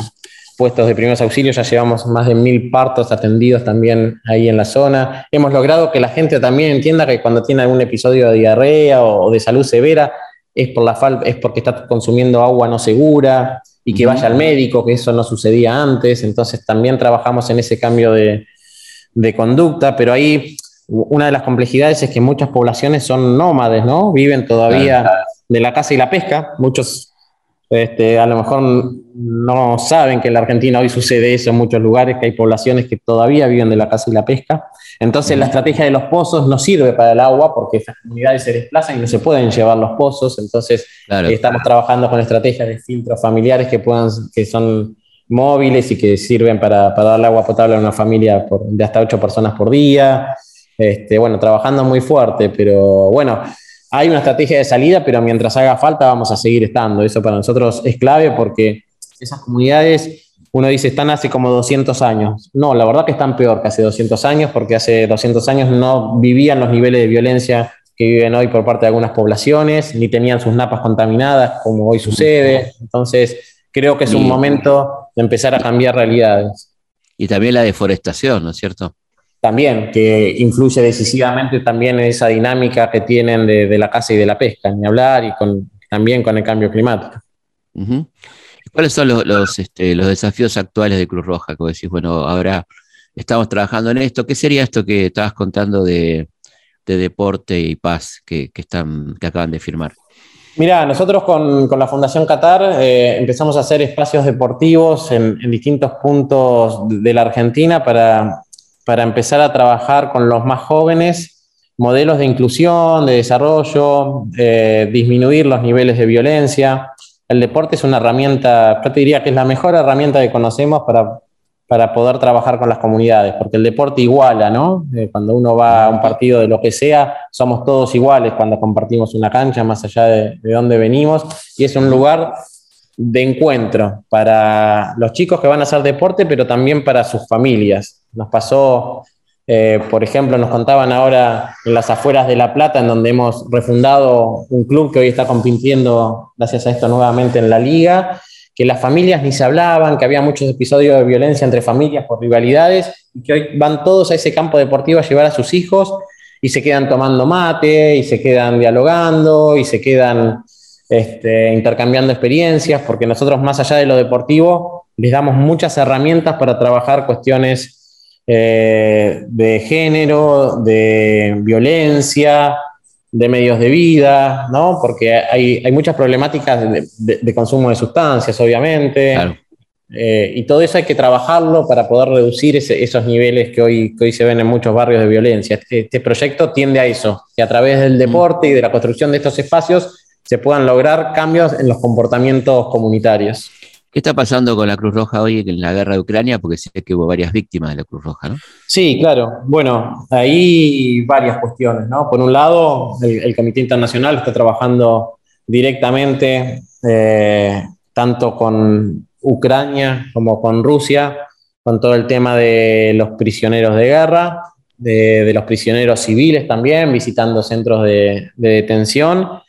puestos de primeros auxilios, ya llevamos más de mil partos atendidos también ahí en la zona. Hemos logrado que la gente también entienda que cuando tiene algún episodio de diarrea o de salud severa es, por la es porque está consumiendo agua no segura y que vaya al médico, que eso no sucedía antes. Entonces también trabajamos en ese cambio de, conducta, pero ahí una de las complejidades es que muchas poblaciones son nómades, ¿no? Viven todavía de la caza y la pesca. Muchos Este, a lo mejor no saben que en la Argentina hoy sucede eso en muchos lugares, que hay poblaciones que todavía viven de la caza y la pesca. Entonces la estrategia de los pozos no sirve para el agua porque estas comunidades se desplazan y no se pueden llevar los pozos. Entonces estamos trabajando con estrategias de filtros familiares que, puedan, que son móviles y que sirven para, para darle agua potable a una familia de hasta ocho personas por día. Este, bueno, trabajando muy fuerte, pero bueno, hay una estrategia de salida, pero mientras haga falta vamos a seguir estando. Eso para nosotros es clave porque esas comunidades, uno dice, están hace como 200 años. No, la verdad que están peor que hace 200 años porque hace 200 años no vivían los niveles de violencia que viven hoy por parte de algunas poblaciones, ni tenían sus napas contaminadas como hoy sucede. Entonces, creo que es un momento de empezar a cambiar realidades. Y también la deforestación, ¿no es cierto? También, que influye decisivamente también en esa dinámica que tienen de, la caza y de la pesca, ni hablar, y con, también con el cambio climático. ¿Cuáles son los, este, los, desafíos actuales de Cruz Roja? Como decís, bueno, ahora estamos trabajando en esto. ¿Qué sería esto que estabas contando de, deporte y paz que, están, que acaban de firmar? Mira, nosotros con, la Fundación Qatar eh, empezamos a hacer espacios deportivos en, en, distintos puntos de la Argentina para para empezar a trabajar con los más jóvenes modelos de inclusión, de desarrollo, eh, disminuir los niveles de violencia. El deporte es una herramienta, yo te diría que es la mejor herramienta que conocemos para, para poder trabajar con las comunidades, porque el deporte iguala, ¿no? Eh, cuando uno va a un partido de lo que sea, somos todos iguales cuando compartimos una cancha, más allá de, de dónde venimos, y es un lugar de encuentro para los chicos que van a hacer deporte, pero también para sus familias. Nos pasó, eh, por ejemplo, nos contaban ahora en las afueras de La Plata, en donde hemos refundado un club que hoy está compitiendo, gracias a esto, nuevamente en la liga, que las familias ni se hablaban, que había muchos episodios de violencia entre familias por rivalidades, y que hoy van todos a ese campo deportivo a llevar a sus hijos y se quedan tomando mate, y se quedan dialogando, y se quedan este, intercambiando experiencias, porque nosotros más allá de lo deportivo les damos muchas herramientas para trabajar cuestiones eh, de género, de violencia, de medios de vida, ¿no? Porque hay, muchas problemáticas de, consumo de sustancias, obviamente. Eh, y todo eso hay que trabajarlo para poder reducir esos niveles que hoy, hoy se ven en muchos barrios de violencia. Este, este, proyecto tiende a eso, que a través del deporte y de la construcción de estos espacios se puedan lograr cambios en los comportamientos comunitarios. ¿Qué está pasando con la Cruz Roja hoy en la guerra de Ucrania? Porque sé que hubo varias víctimas de la Cruz Roja, ¿no? Sí, claro. Bueno, hay varias cuestiones, ¿no? Por un lado, el, Comité Internacional está trabajando directamente eh, tanto con Ucrania como con Rusia, con todo el tema de los prisioneros de guerra, de, los prisioneros civiles también, visitando centros de detención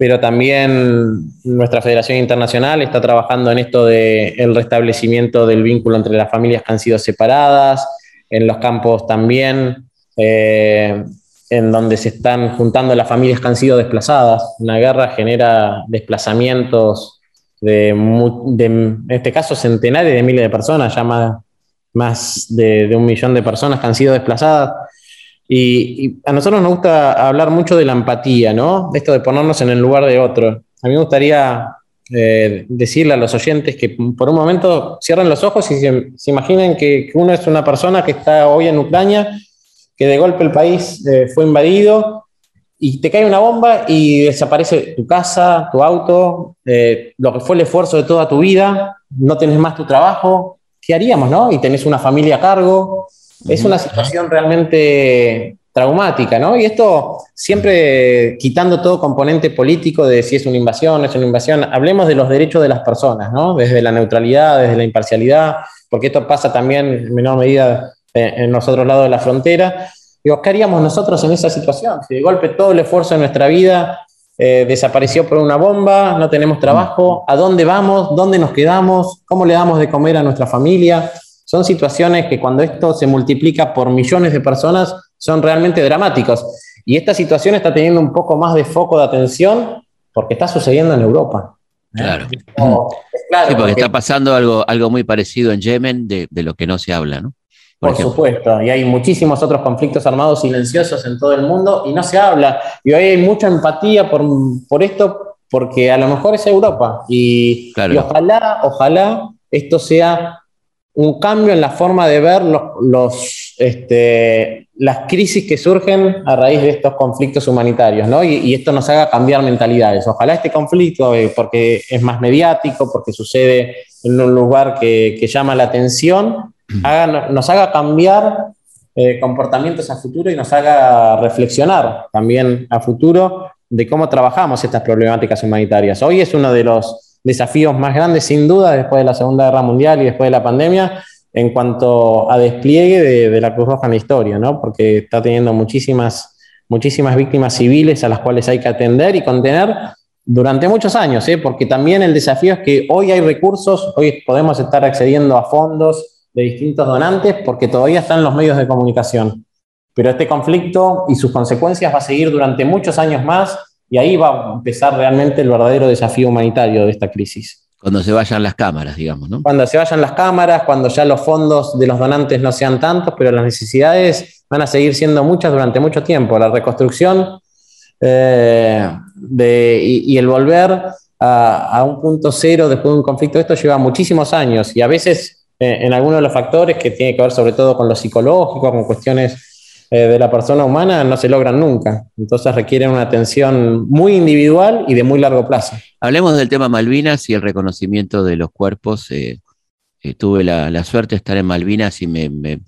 pero también nuestra Federación Internacional está trabajando en esto del el restablecimiento del vínculo entre las familias que han sido separadas, en los campos también, eh, en donde se están juntando las familias que han sido desplazadas. Una guerra genera desplazamientos de, en este caso, centenares de miles de personas, ya más, de, de un millón de personas que han sido desplazadas y, a nosotros nos gusta hablar mucho de la empatía, ¿no? Esto de ponernos en el lugar de otro. A mí me gustaría eh, decirle a los oyentes que por un momento cierren los ojos y se, imaginen que, uno es una persona que está hoy en Ucrania, que de golpe el país eh, fue invadido y te cae una bomba y desaparece tu casa, tu auto, eh, lo que fue el esfuerzo de toda tu vida, no tenés más tu trabajo, ¿qué haríamos, no? Y tenés una familia a cargo, es una situación realmente traumática, ¿no? Y esto siempre quitando todo componente político de si es una invasión, no es una invasión, hablemos de los derechos de las personas, ¿no? Desde la neutralidad, desde la imparcialidad, porque esto pasa también en menor medida en los otros lados de la frontera. Digo, ¿qué haríamos nosotros en esa situación? Si de golpe todo el esfuerzo de nuestra vida eh, desapareció por una bomba, no tenemos trabajo, ¿a dónde vamos? ¿Dónde nos quedamos? ¿Cómo le damos de comer a nuestra familia? Son situaciones que cuando esto se multiplica por millones de personas son realmente dramáticos. Y esta situación está teniendo un poco más de foco de atención porque está sucediendo en Europa. Claro. sí, porque, está pasando algo, algo muy parecido en Yemen de, lo que no se habla, ¿no? Por, supuesto, y hay muchísimos otros conflictos armados silenciosos en todo el mundo y no se habla. Y hoy hay mucha empatía por, por esto porque a lo mejor es Europa y, y ojalá, ojalá esto sea un cambio en la forma de ver los, este, las crisis que surgen a raíz de estos conflictos humanitarios, ¿no? Y, esto nos haga cambiar mentalidades. Ojalá este conflicto, eh, porque es más mediático, porque sucede en un lugar que, llama la atención, nos haga cambiar eh, comportamientos a futuro y nos haga reflexionar también a futuro de cómo trabajamos estas problemáticas humanitarias. Hoy es uno de los desafíos más grandes, sin duda, después de la Segunda Guerra Mundial y después de la pandemia, en cuanto a despliegue de, la Cruz Roja en la historia, ¿no? porque está teniendo muchísimas, muchísimas víctimas civiles a las cuales hay que atender y contener durante muchos años, ¿eh? porque también el desafío es que hoy hay recursos, hoy podemos estar accediendo a fondos de distintos donantes porque todavía están los medios de comunicación. Pero este conflicto y sus consecuencias va a seguir durante muchos años más y ahí va a empezar realmente el verdadero desafío humanitario de esta crisis. Cuando se vayan las cámaras, digamos, ¿no? Cuando se vayan las cámaras, cuando ya los fondos de los donantes no sean tantos, pero las necesidades van a seguir siendo muchas durante mucho tiempo. La reconstrucción eh, y, el volver a, un punto cero después de un conflicto, esto lleva muchísimos años y a veces eh, en algunos de los factores que tiene que ver sobre todo con lo psicológico, con cuestiones eh, de la persona humana no se logran nunca. Entonces requieren una atención muy individual y de muy largo plazo. Hablemos del tema Malvinas y el reconocimiento de los cuerpos. Eh, eh, tuve la, suerte de estar en Malvinas y me,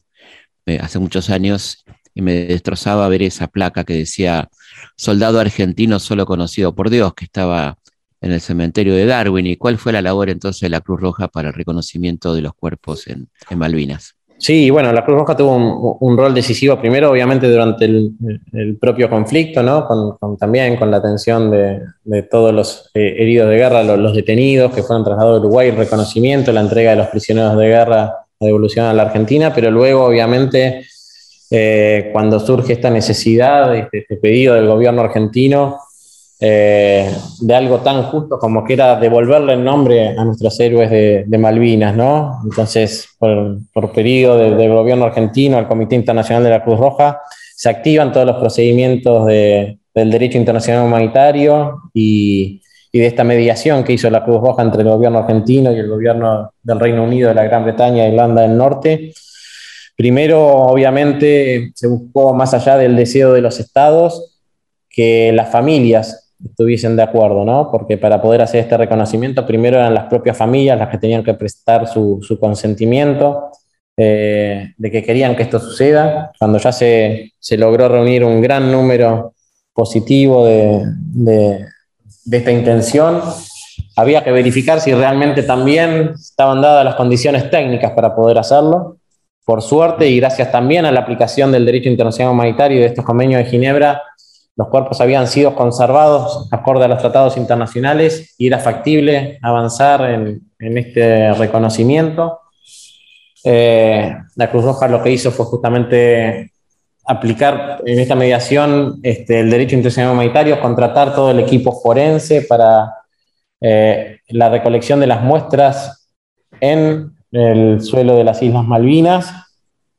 hace muchos años y me destrozaba ver esa placa que decía soldado argentino solo conocido por Dios, que estaba en el cementerio de Darwin. ¿Y cuál fue la labor entonces de la Cruz Roja para el reconocimiento de los cuerpos en Malvinas? Sí, bueno, la Cruz Roja tuvo un, rol decisivo primero, obviamente, durante el, propio conflicto, ¿no? Con, también con la atención de, todos los eh, heridos de guerra, los, detenidos que fueron trasladados a Uruguay, reconocimiento, la entrega de los prisioneros de guerra, la devolución a la Argentina, pero luego, obviamente, eh, cuando surge esta necesidad, este, este pedido del gobierno argentino, eh, de algo tan justo como que era devolverle el nombre a nuestros héroes de, Malvinas, ¿no? Entonces, por, por pedido del gobierno argentino, al Comité Internacional de la Cruz Roja, se activan todos los procedimientos del derecho internacional humanitario y, y, de esta mediación que hizo la Cruz Roja entre el gobierno argentino y el gobierno del Reino Unido, de la Gran Bretaña e Irlanda del Norte. Primero, obviamente, se buscó, más allá del deseo de los estados, que las familias estuviesen de acuerdo, ¿no? Porque para poder hacer este reconocimiento, primero eran las propias familias las que tenían que prestar su, consentimiento eh, de que querían que esto suceda. Cuando ya se, logró reunir un gran número positivo de, de, esta intención, había que verificar si realmente también estaban dadas las condiciones técnicas para poder hacerlo. Por suerte y gracias también a la aplicación del derecho internacional humanitario y de estos convenios de Ginebra, los cuerpos habían sido conservados acorde a los tratados internacionales y era factible avanzar en, este reconocimiento. Eh, la Cruz Roja lo que hizo fue justamente aplicar en esta mediación este, el derecho internacional humanitario, contratar todo el equipo forense para eh, la recolección de las muestras en el suelo de las Islas Malvinas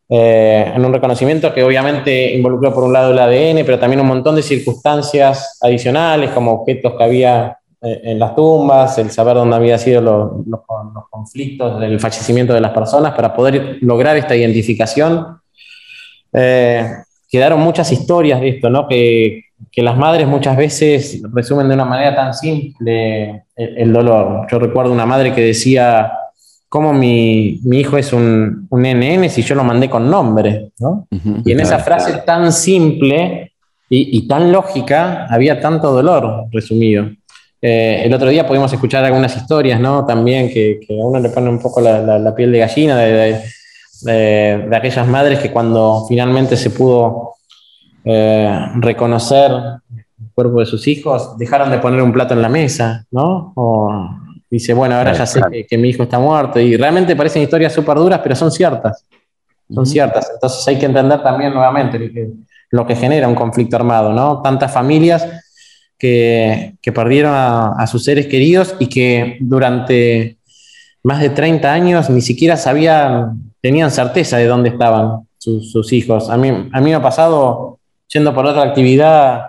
eh, en un reconocimiento que obviamente involucró por un lado el ADN, pero también un montón de circunstancias adicionales, como objetos que había eh, en las tumbas, el saber dónde habían sido los, conflictos del fallecimiento de las personas, para poder lograr esta identificación. Eh, quedaron muchas historias de esto, ¿no? que, que, las madres muchas veces resumen de una manera tan simple el dolor. Yo recuerdo una madre que decía, cómo mi, hijo es un, un, NN si yo lo mandé con nombre, ¿no? y en esa frase tan simple y, tan lógica había tanto dolor resumido. Eh, el otro día pudimos escuchar algunas historias, ¿no? También que, a uno le pone un poco la, piel de gallina de, de, aquellas madres que cuando finalmente se pudo eh, reconocer el cuerpo de sus hijos, dejaron de poner un plato en la mesa, ¿no? O, Dice, bueno, ahora ya sé que, mi hijo está muerto. Y realmente parecen historias súper duras, pero son ciertas. Son ciertas. Entonces hay que entender también nuevamente lo que genera un conflicto armado, ¿no? Tantas familias que, perdieron a, sus seres queridos y que durante más de 30 años ni siquiera sabían, tenían certeza de dónde estaban sus, hijos. A mí, a mí me ha pasado, yendo por otra actividad,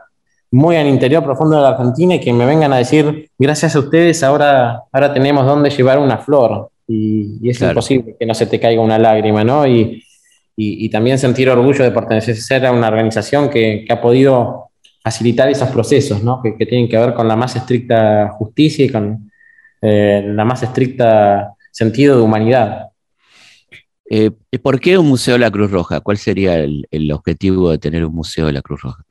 muy al interior profundo de la Argentina y que me vengan a decir, gracias a ustedes ahora, ahora tenemos dónde llevar una flor. Y, es imposible que no se te caiga una lágrima, ¿no? Y, y, también sentir orgullo de pertenecer a una organización que, que ha podido facilitar esos procesos, ¿no? Que, que, tienen que ver con la más estricta justicia y con eh, la más estricta sentido de humanidad. Eh, ¿Por qué un museo de la Cruz Roja? ¿Cuál sería el, el objetivo de tener un museo de la Cruz Roja?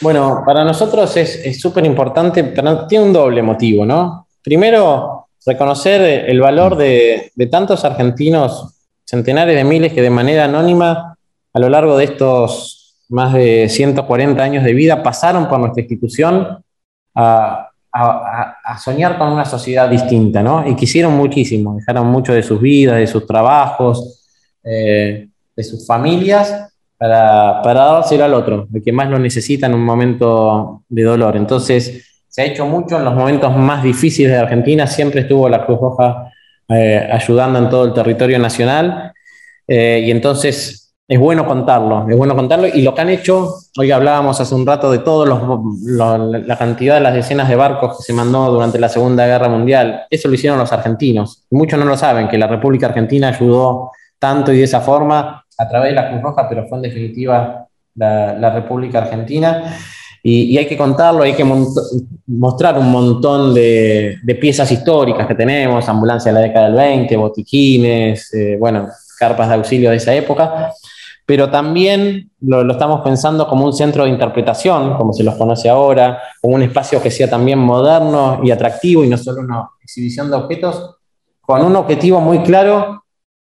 Bueno, para nosotros es súper importante, tiene un doble motivo, ¿no? Primero, reconocer el valor de, tantos argentinos, centenares de miles que de manera anónima, a lo largo de estos más de 140 años de vida, pasaron por nuestra institución a soñar con una sociedad distinta, ¿no? Y quisieron muchísimo, dejaron mucho de sus vidas, de sus trabajos, eh, de sus familias para, para dárselo al otro, el que más lo necesita en un momento de dolor. Entonces, se ha hecho mucho en los momentos más difíciles de Argentina, siempre estuvo la Cruz Roja eh, ayudando en todo el territorio nacional, eh, y entonces es bueno contarlo, es bueno contarlo, y lo que han hecho, hoy hablábamos hace un rato de todos los, la cantidad de las decenas de barcos que se mandó durante la Segunda Guerra Mundial, eso lo hicieron los argentinos, muchos no lo saben, que la República Argentina ayudó tanto y de esa forma a través de la Cruz Roja, pero fue en definitiva la, República Argentina. Y, hay que contarlo, hay que mostrar un montón de, piezas históricas que tenemos, ambulancia de la década del 20, botiquines, eh, bueno, carpas de auxilio de esa época, pero también lo, lo, estamos pensando como un centro de interpretación, como se los conoce ahora, como un espacio que sea también moderno y atractivo y no solo una exhibición de objetos, con un objetivo muy claro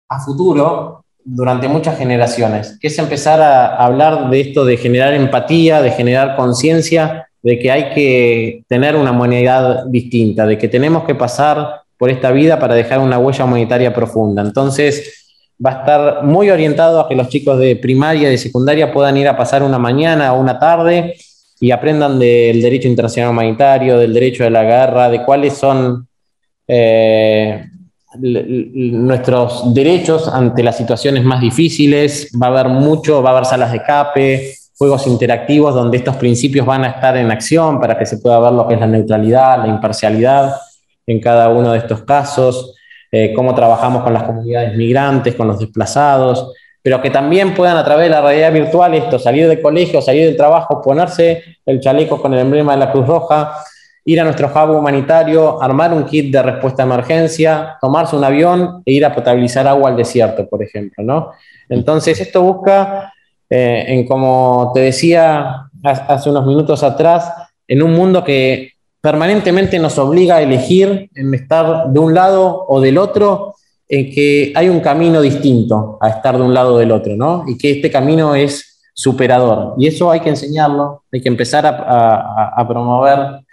a futuro durante muchas generaciones, que es empezar a hablar de esto de generar empatía, de generar conciencia, de que hay que tener una humanidad distinta, de que tenemos que pasar por esta vida para dejar una huella humanitaria profunda. Entonces, va a estar muy orientado a que los chicos de primaria y de secundaria puedan ir a pasar una mañana o una tarde y aprendan del derecho internacional humanitario, del derecho de la guerra, de cuáles son eh, nuestros derechos ante las situaciones más difíciles, va a haber mucho, va a haber salas de cape, juegos interactivos donde estos principios van a estar en acción para que se pueda ver lo que es la neutralidad, la imparcialidad en cada uno de estos casos, eh, cómo trabajamos con las comunidades migrantes, con los desplazados, pero que también puedan a través de la realidad virtual esto, salir del colegio, salir del trabajo, ponerse el chaleco con el emblema de la Cruz Roja, ir a nuestro hub humanitario, armar un kit de respuesta a emergencia, tomarse un avión e ir a potabilizar agua al desierto, por ejemplo. ¿no? Entonces, esto busca, eh, en como te decía hace unos minutos atrás, en un mundo que permanentemente nos obliga a elegir en estar de un lado o del otro, en que hay un camino distinto a estar de un lado o del otro, ¿no? Y que este camino es superador. Y eso hay que enseñarlo, hay que empezar a, a promover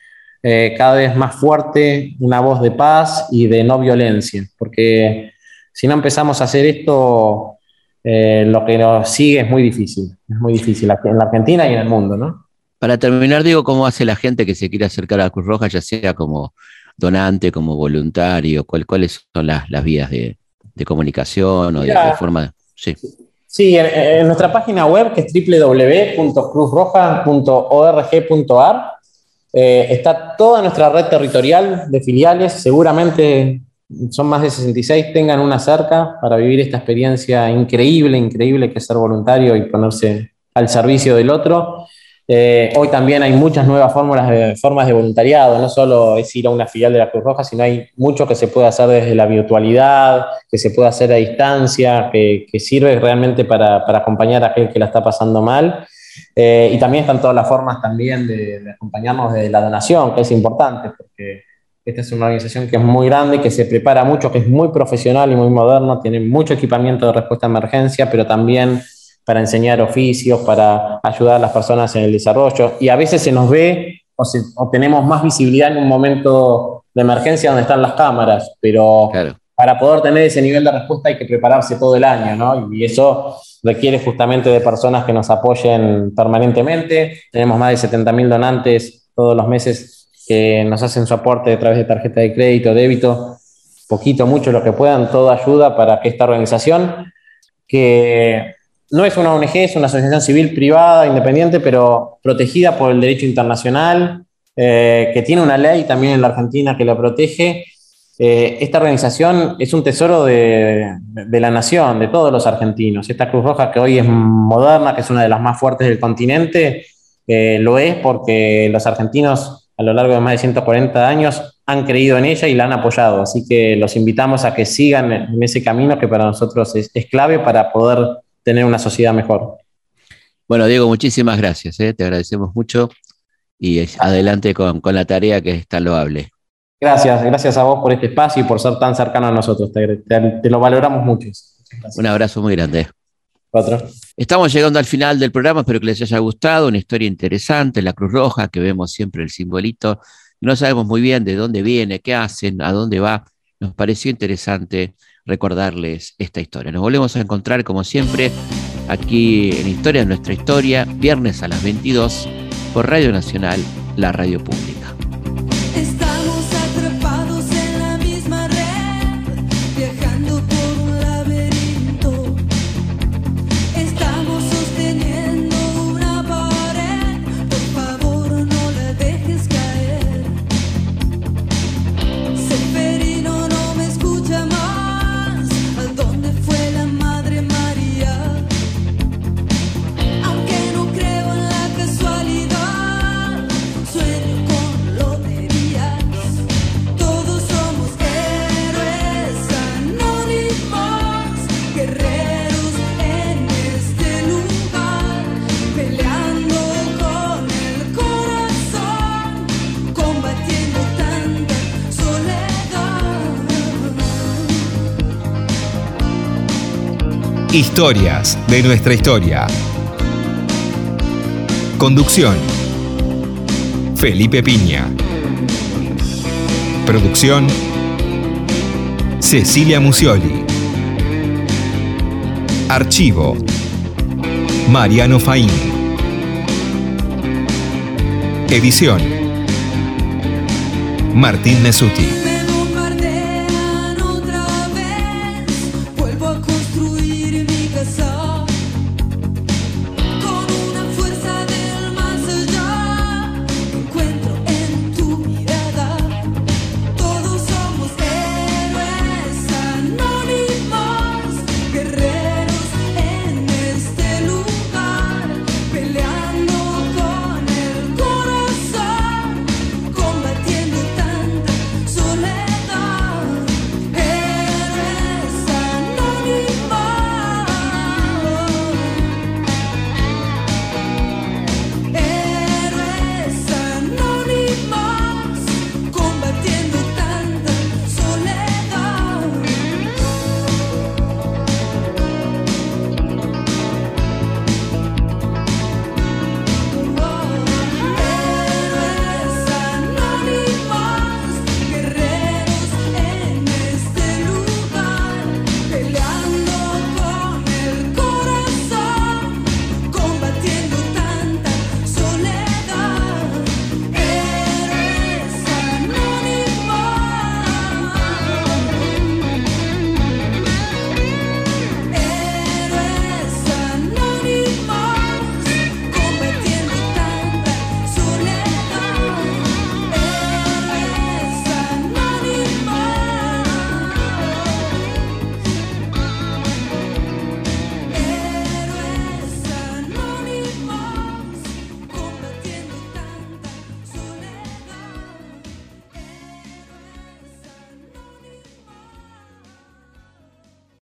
eh, cada vez más fuerte una voz de paz y de no violencia, porque si no empezamos a hacer esto, eh, lo que nos sigue es muy difícil, es muy difícil en la Argentina y en el mundo, ¿no? Para terminar, digo, ¿cómo hace la gente que se quiere acercar a la Cruz Roja, ya sea como donante, como voluntario? ¿Cuáles son las, vías de, comunicación o de, forma? Sí. Sí, en, nuestra página web que es www.cruzroja.org.ar eh, está toda nuestra red territorial de filiales, seguramente son más de 66, tengan una cerca para vivir esta experiencia increíble, increíble que es ser voluntario y ponerse al servicio del otro. Eh, hoy también hay muchas nuevas fórmulas de, formas de voluntariado, no solo es ir a una filial de la Cruz Roja, sino hay mucho que se puede hacer desde la virtualidad, que se puede hacer a distancia, que, sirve realmente para, para, acompañar a aquel que la está pasando mal. Eh, y también están todas las formas también de, acompañarnos de la donación, que es importante, porque esta es una organización que es muy grande, que se prepara mucho, que es muy profesional y muy moderno, tiene mucho equipamiento de respuesta a emergencia, pero también para enseñar oficios, para ayudar a las personas en el desarrollo. Y a veces se nos ve o, tenemos más visibilidad en un momento de emergencia donde están las cámaras, pero para poder tener ese nivel de respuesta hay que prepararse todo el año, ¿no? Y eso requiere justamente de personas que nos apoyen permanentemente. Tenemos más de 70.000 donantes todos los meses que nos hacen su aporte a través de tarjeta de crédito, débito, poquito, mucho, lo que puedan, toda ayuda para que esta organización, que no es una ONG, es una asociación civil privada, independiente, pero protegida por el derecho internacional, eh, que tiene una ley también en la Argentina que la protege. Eh, esta organización es un tesoro de, la nación, de todos los argentinos. Esta Cruz Roja que hoy es moderna, que es una de las más fuertes del continente, eh, lo es porque los argentinos a lo largo de más de 140 años han creído en ella y la han apoyado. Así que los invitamos a que sigan en ese camino que para nosotros es, clave para poder tener una sociedad mejor. Bueno, Diego, muchísimas gracias. ¿eh? Te agradecemos mucho y adelante con, la tarea que es tan loable. Gracias, gracias a vos por este espacio y por ser tan cercano a nosotros. Te, lo valoramos mucho. Un abrazo muy grande. Otro. Estamos llegando al final del programa, espero que les haya gustado, una historia interesante, la Cruz Roja, que vemos siempre el simbolito. No sabemos muy bien de dónde viene, qué hacen, a dónde va. Nos pareció interesante recordarles esta historia. Nos volvemos a encontrar como siempre aquí en Historia de nuestra historia, viernes a las 22 por Radio Nacional, la radio pública. Historias de nuestra historia. Conducción. Felipe Piña. Producción. Cecilia Musioli. Archivo. Mariano Faín. Edición. Martín Mesuti.